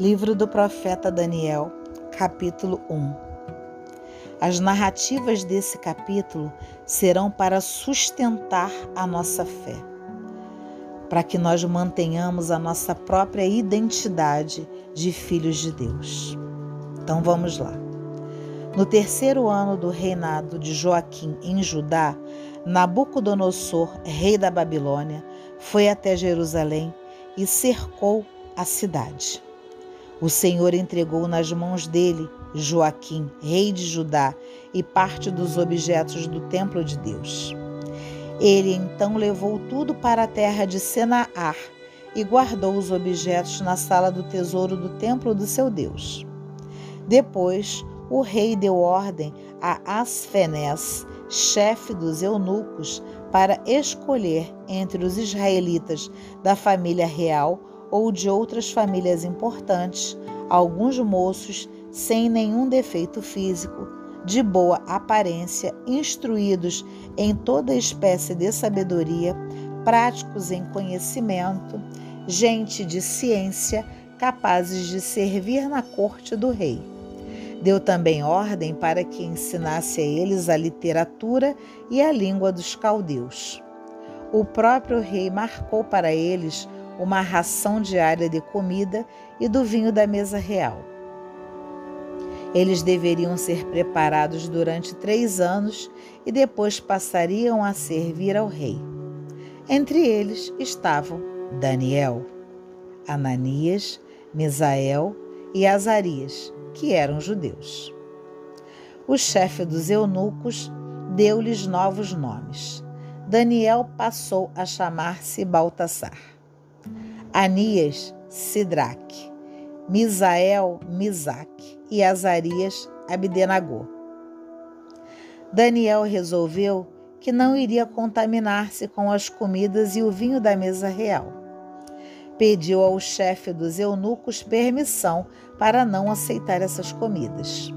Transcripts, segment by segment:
Livro do profeta Daniel, capítulo 1. As narrativas desse capítulo serão para sustentar a nossa fé, para que nós mantenhamos a nossa própria identidade de filhos de Deus. Então vamos lá. No terceiro ano do reinado de Joaquim em Judá, Nabucodonosor, rei da Babilônia, foi até Jerusalém e cercou a cidade. O Senhor entregou nas mãos dele Joaquim, rei de Judá, e parte dos objetos do templo de Deus. Ele então levou tudo para a terra de Senaar e guardou os objetos na sala do tesouro do templo do seu Deus. Depois, o rei deu ordem a Asfenés, chefe dos eunucos, para escolher entre os israelitas da família real ou de outras famílias importantes, alguns moços sem nenhum defeito físico, de boa aparência, instruídos em toda espécie de sabedoria, práticos em conhecimento, gente de ciência, capazes de servir na corte do rei. Deu também ordem para que ensinasse a eles a literatura e a língua dos caldeus. O próprio rei marcou para eles uma ração diária de comida e do vinho da mesa real. Eles deveriam ser preparados durante três anos e depois passariam a servir ao rei. Entre eles estavam Daniel, Ananias, Misael e Azarias, que eram judeus. O chefe dos eunucos deu-lhes novos nomes. Daniel passou a chamar-se Baltasar. Anias, Sidraque, Misael, Misaque e Azarias, Abdenagô. Daniel resolveu que não iria contaminar-se com as comidas e o vinho da mesa real. Pediu ao chefe dos eunucos permissão para não aceitar essas comidas.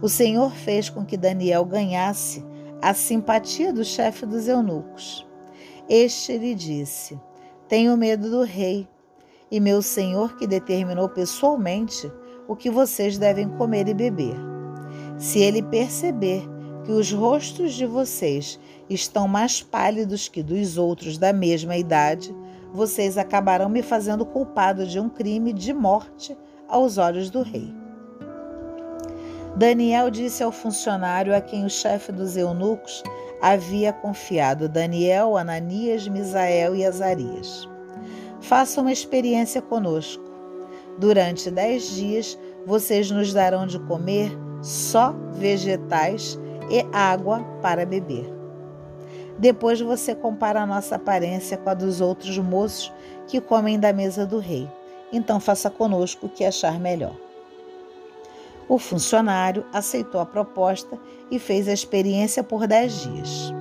O Senhor fez com que Daniel ganhasse a simpatia do chefe dos eunucos. Este lhe disse: tenho medo do rei e meu senhor que determinou pessoalmente o que vocês devem comer e beber. Se ele perceber que os rostos de vocês estão mais pálidos que dos outros da mesma idade, vocês acabarão me fazendo culpado de um crime de morte aos olhos do rei. Daniel disse ao funcionário a quem o chefe dos eunucos havia confiado Daniel, Ananias, Misael e Azarias. Faça uma experiência conosco. Durante dez dias vocês nos darão de comer só vegetais e água para beber. Depois você compara a nossa aparência com a dos outros moços que comem da mesa do rei. Então faça conosco o que achar melhor. O funcionário aceitou a proposta e fez a experiência por dez dias.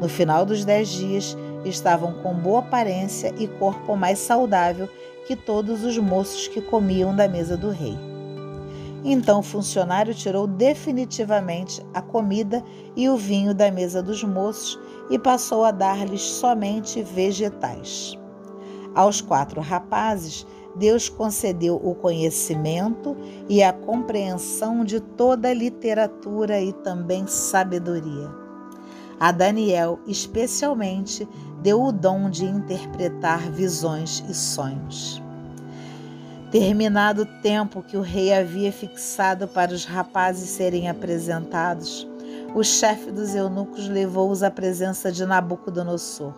No final dos dez dias, estavam com boa aparência e corpo mais saudável que todos os moços que comiam da mesa do rei. Então o funcionário tirou definitivamente a comida e o vinho da mesa dos moços e passou a dar-lhes somente vegetais. Aos quatro rapazes Deus concedeu o conhecimento e a compreensão de toda a literatura e também sabedoria. A Daniel, especialmente, deu o dom de interpretar visões e sonhos. Terminado o tempo que o rei havia fixado para os rapazes serem apresentados, o chefe dos eunucos levou-os à presença de Nabucodonosor.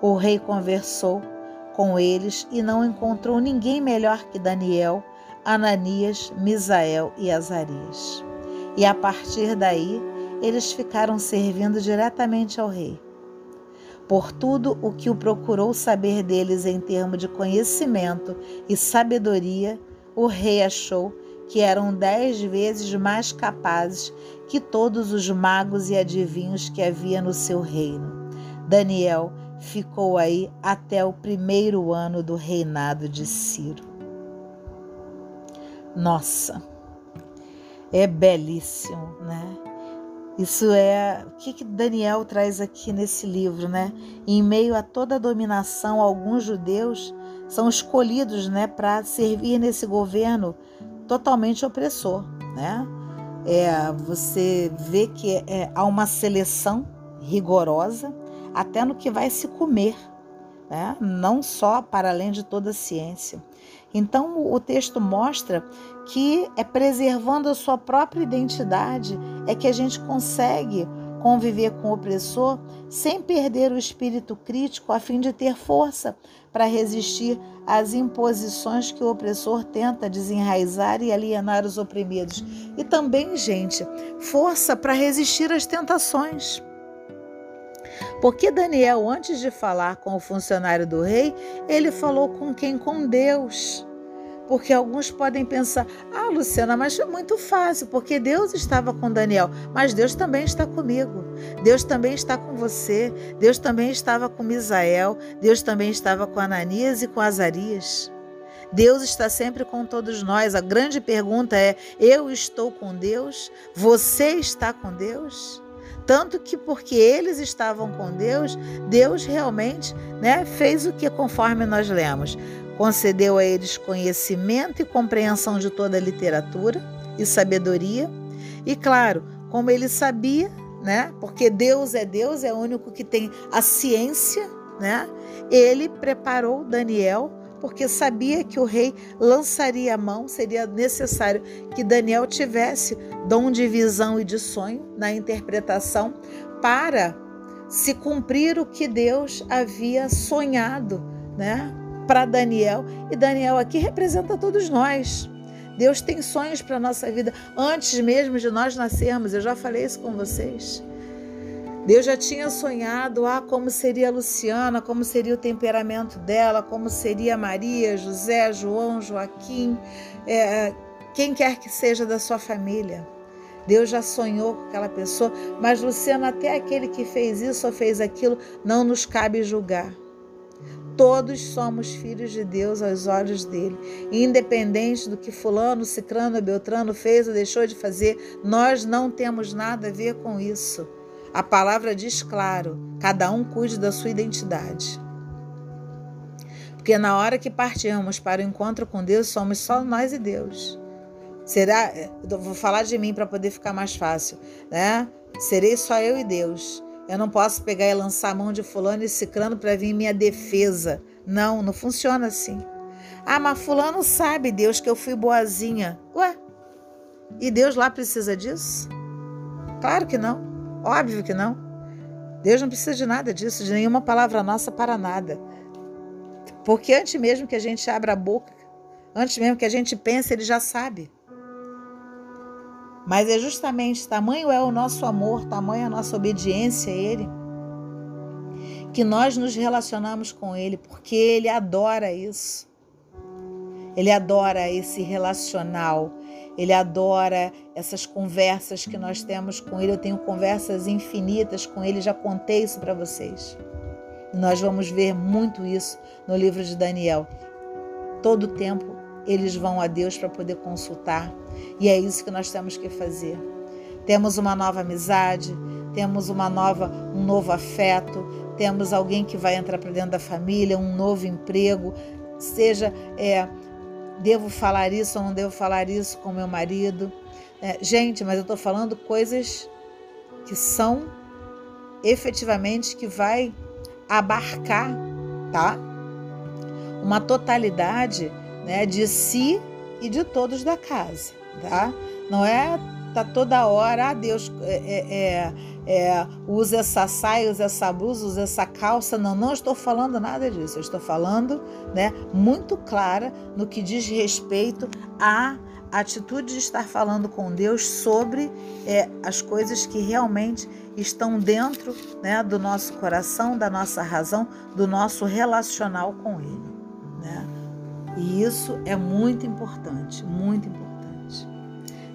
O rei conversou com eles e não encontrou ninguém melhor que Daniel, Ananias, Misael e Azarias. E a partir daí, eles ficaram servindo diretamente ao rei. Por tudo o que o procurou saber deles em termos de conhecimento e sabedoria, o rei achou que eram dez vezes mais capazes que todos os magos e adivinhos que havia no seu reino. Daniel ficou aí até o primeiro ano do reinado de Ciro. Nossa, é belíssimo, né? Isso é o que, que Daniel traz aqui nesse livro, né? Em meio a toda a dominação, alguns judeus são escolhidos né, para servir nesse governo totalmente opressor. Né? É, você vê que é, há uma seleção rigorosa até no que vai se comer, né? não só para além de toda a ciência. Então, o texto mostra que é preservando a sua própria identidade é que a gente consegue conviver com o opressor sem perder o espírito crítico, a fim de ter força para resistir às imposições que o opressor tenta desenraizar e alienar os oprimidos. E também, gente, força para resistir às tentações. Porque Daniel, antes de falar com o funcionário do rei, ele falou com quem? Com Deus. Porque alguns podem pensar: ah, Luciana, mas é muito fácil, porque Deus estava com Daniel, mas Deus também está comigo. Deus também está com você. Deus também estava com Misael. Deus também estava com Ananias e com Azarias. Deus está sempre com todos nós. A grande pergunta é: eu estou com Deus? Você está com Deus? Tanto que porque eles estavam com Deus, Deus realmente né, fez o que conforme nós lemos concedeu a eles conhecimento e compreensão de toda a literatura e sabedoria. E claro, como ele sabia, né? Porque Deus é Deus, é o único que tem a ciência, né? Ele preparou Daniel porque sabia que o rei lançaria a mão, seria necessário que Daniel tivesse dom de visão e de sonho na interpretação para se cumprir o que Deus havia sonhado, né? para Daniel. E Daniel aqui representa todos nós. Deus tem sonhos para a nossa vida antes mesmo de nós nascermos. Eu já falei isso com vocês. Deus já tinha sonhado ah, como seria a Luciana, como seria o temperamento dela, como seria Maria, José, João, Joaquim, é, quem quer que seja da sua família. Deus já sonhou com aquela pessoa, mas Luciana, até aquele que fez isso ou fez aquilo, não nos cabe julgar. Todos somos filhos de Deus aos olhos dele. Independente do que fulano, cicrano, beltrano fez ou deixou de fazer, nós não temos nada a ver com isso. A palavra diz claro: cada um cuide da sua identidade. Porque na hora que partimos para o encontro com Deus, somos só nós e Deus. Será? Vou falar de mim para poder ficar mais fácil, né? Serei só eu e Deus. Eu não posso pegar e lançar a mão de fulano e ciclano para vir minha defesa. Não, não funciona assim. Ah, mas fulano sabe, Deus, que eu fui boazinha. Ué, e Deus lá precisa disso? Claro que não. Óbvio que não. Deus não precisa de nada disso, de nenhuma palavra nossa para nada. Porque antes mesmo que a gente abra a boca, antes mesmo que a gente pense, ele já sabe. Mas é justamente tamanho é o nosso amor, tamanho é a nossa obediência a Ele, que nós nos relacionamos com Ele, porque Ele adora isso. Ele adora esse relacional, ele adora essas conversas que nós temos com Ele. Eu tenho conversas infinitas com Ele, já contei isso para vocês. E nós vamos ver muito isso no livro de Daniel. Todo tempo eles vão a Deus para poder consultar. E é isso que nós temos que fazer. Temos uma nova amizade, temos uma nova, um novo afeto, temos alguém que vai entrar para dentro da família, um novo emprego, seja é, devo falar isso ou não devo falar isso com meu marido. É, gente, mas eu estou falando coisas que são efetivamente que vai abarcar, tá? Uma totalidade né, de si e de todos da casa, tá? Não é tá toda hora, ah, Deus é, é, é, é, usa essa saia, usa essa blusa, usa essa calça. Não, não estou falando nada disso. Eu estou falando, né, muito clara no que diz respeito à atitude de estar falando com Deus sobre é, as coisas que realmente estão dentro né, do nosso coração, da nossa razão, do nosso relacional com Ele. Né? E isso é muito importante, muito importante.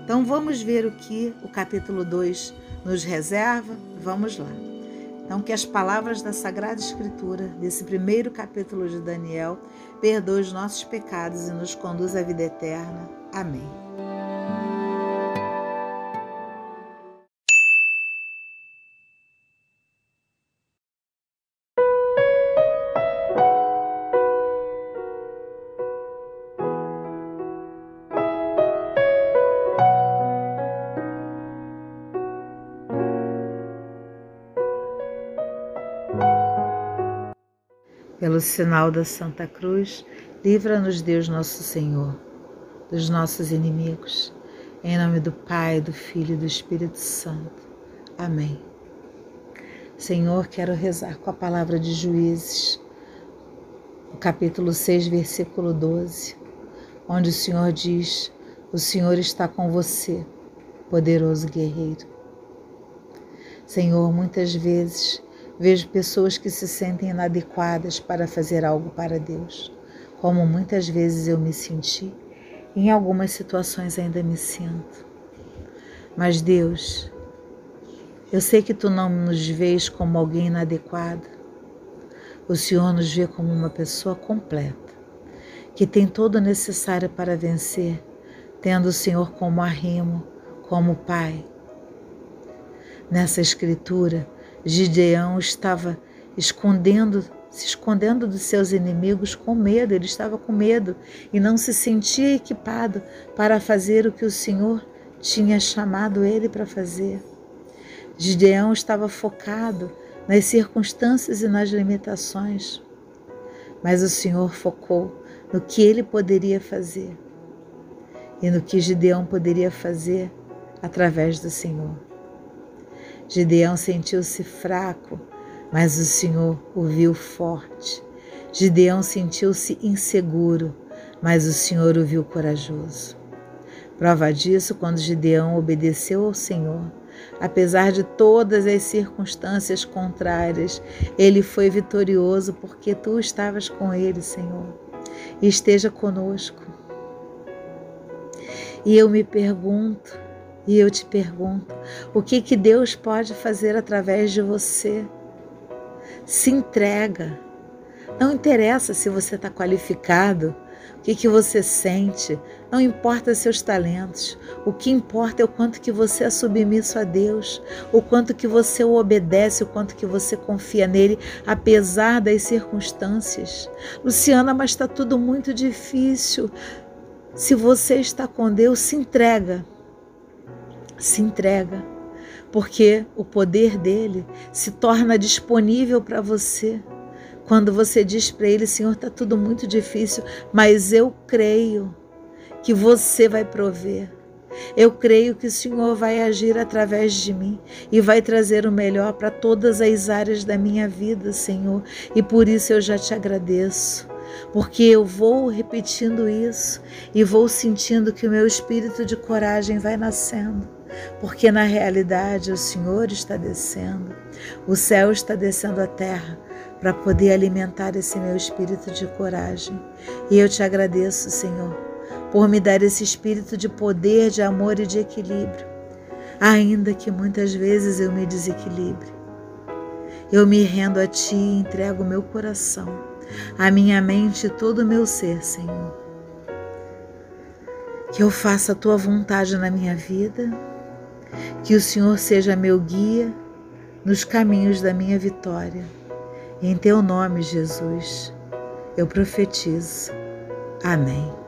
Então vamos ver o que o capítulo 2 nos reserva? Vamos lá. Então, que as palavras da Sagrada Escritura, desse primeiro capítulo de Daniel, perdoem os nossos pecados e nos conduz à vida eterna. Amém. Pelo sinal da Santa Cruz, livra-nos Deus Nosso Senhor dos nossos inimigos. Em nome do Pai, do Filho e do Espírito Santo. Amém. Senhor, quero rezar com a palavra de Juízes, capítulo 6, versículo 12, onde o Senhor diz: O Senhor está com você, poderoso guerreiro. Senhor, muitas vezes Vejo pessoas que se sentem inadequadas para fazer algo para Deus, como muitas vezes eu me senti, e em algumas situações ainda me sinto. Mas Deus, eu sei que tu não nos vês como alguém inadequado. O Senhor nos vê como uma pessoa completa, que tem todo o necessário para vencer, tendo o Senhor como arrimo, como Pai. Nessa escritura, Gideão estava escondendo, se escondendo dos seus inimigos com medo, ele estava com medo e não se sentia equipado para fazer o que o Senhor tinha chamado ele para fazer. Gideão estava focado nas circunstâncias e nas limitações, mas o Senhor focou no que ele poderia fazer e no que Gideão poderia fazer através do Senhor. Gideão sentiu-se fraco, mas o Senhor o viu forte. Gideão sentiu-se inseguro, mas o Senhor o viu corajoso. Prova disso quando Gideão obedeceu ao Senhor. Apesar de todas as circunstâncias contrárias, ele foi vitorioso porque tu estavas com ele, Senhor. Esteja conosco. E eu me pergunto, e eu te pergunto: o que, que Deus pode fazer através de você? Se entrega. Não interessa se você está qualificado, o que, que você sente, não importa seus talentos. O que importa é o quanto que você é submisso a Deus, o quanto que você o obedece, o quanto que você confia nele, apesar das circunstâncias. Luciana, mas está tudo muito difícil. Se você está com Deus, se entrega se entrega, porque o poder dele se torna disponível para você. Quando você diz para ele, Senhor, está tudo muito difícil, mas eu creio que você vai prover. Eu creio que o Senhor vai agir através de mim e vai trazer o melhor para todas as áreas da minha vida, Senhor. E por isso eu já te agradeço, porque eu vou repetindo isso e vou sentindo que o meu espírito de coragem vai nascendo porque na realidade o Senhor está descendo, o céu está descendo à terra para poder alimentar esse meu espírito de coragem. E eu te agradeço, Senhor, por me dar esse espírito de poder, de amor e de equilíbrio, ainda que muitas vezes eu me desequilibre. Eu me rendo a Ti e entrego o meu coração, a minha mente e todo o meu ser, Senhor. Que eu faça a Tua vontade na minha vida que o Senhor seja meu guia nos caminhos da minha vitória. Em teu nome, Jesus, eu profetizo. Amém.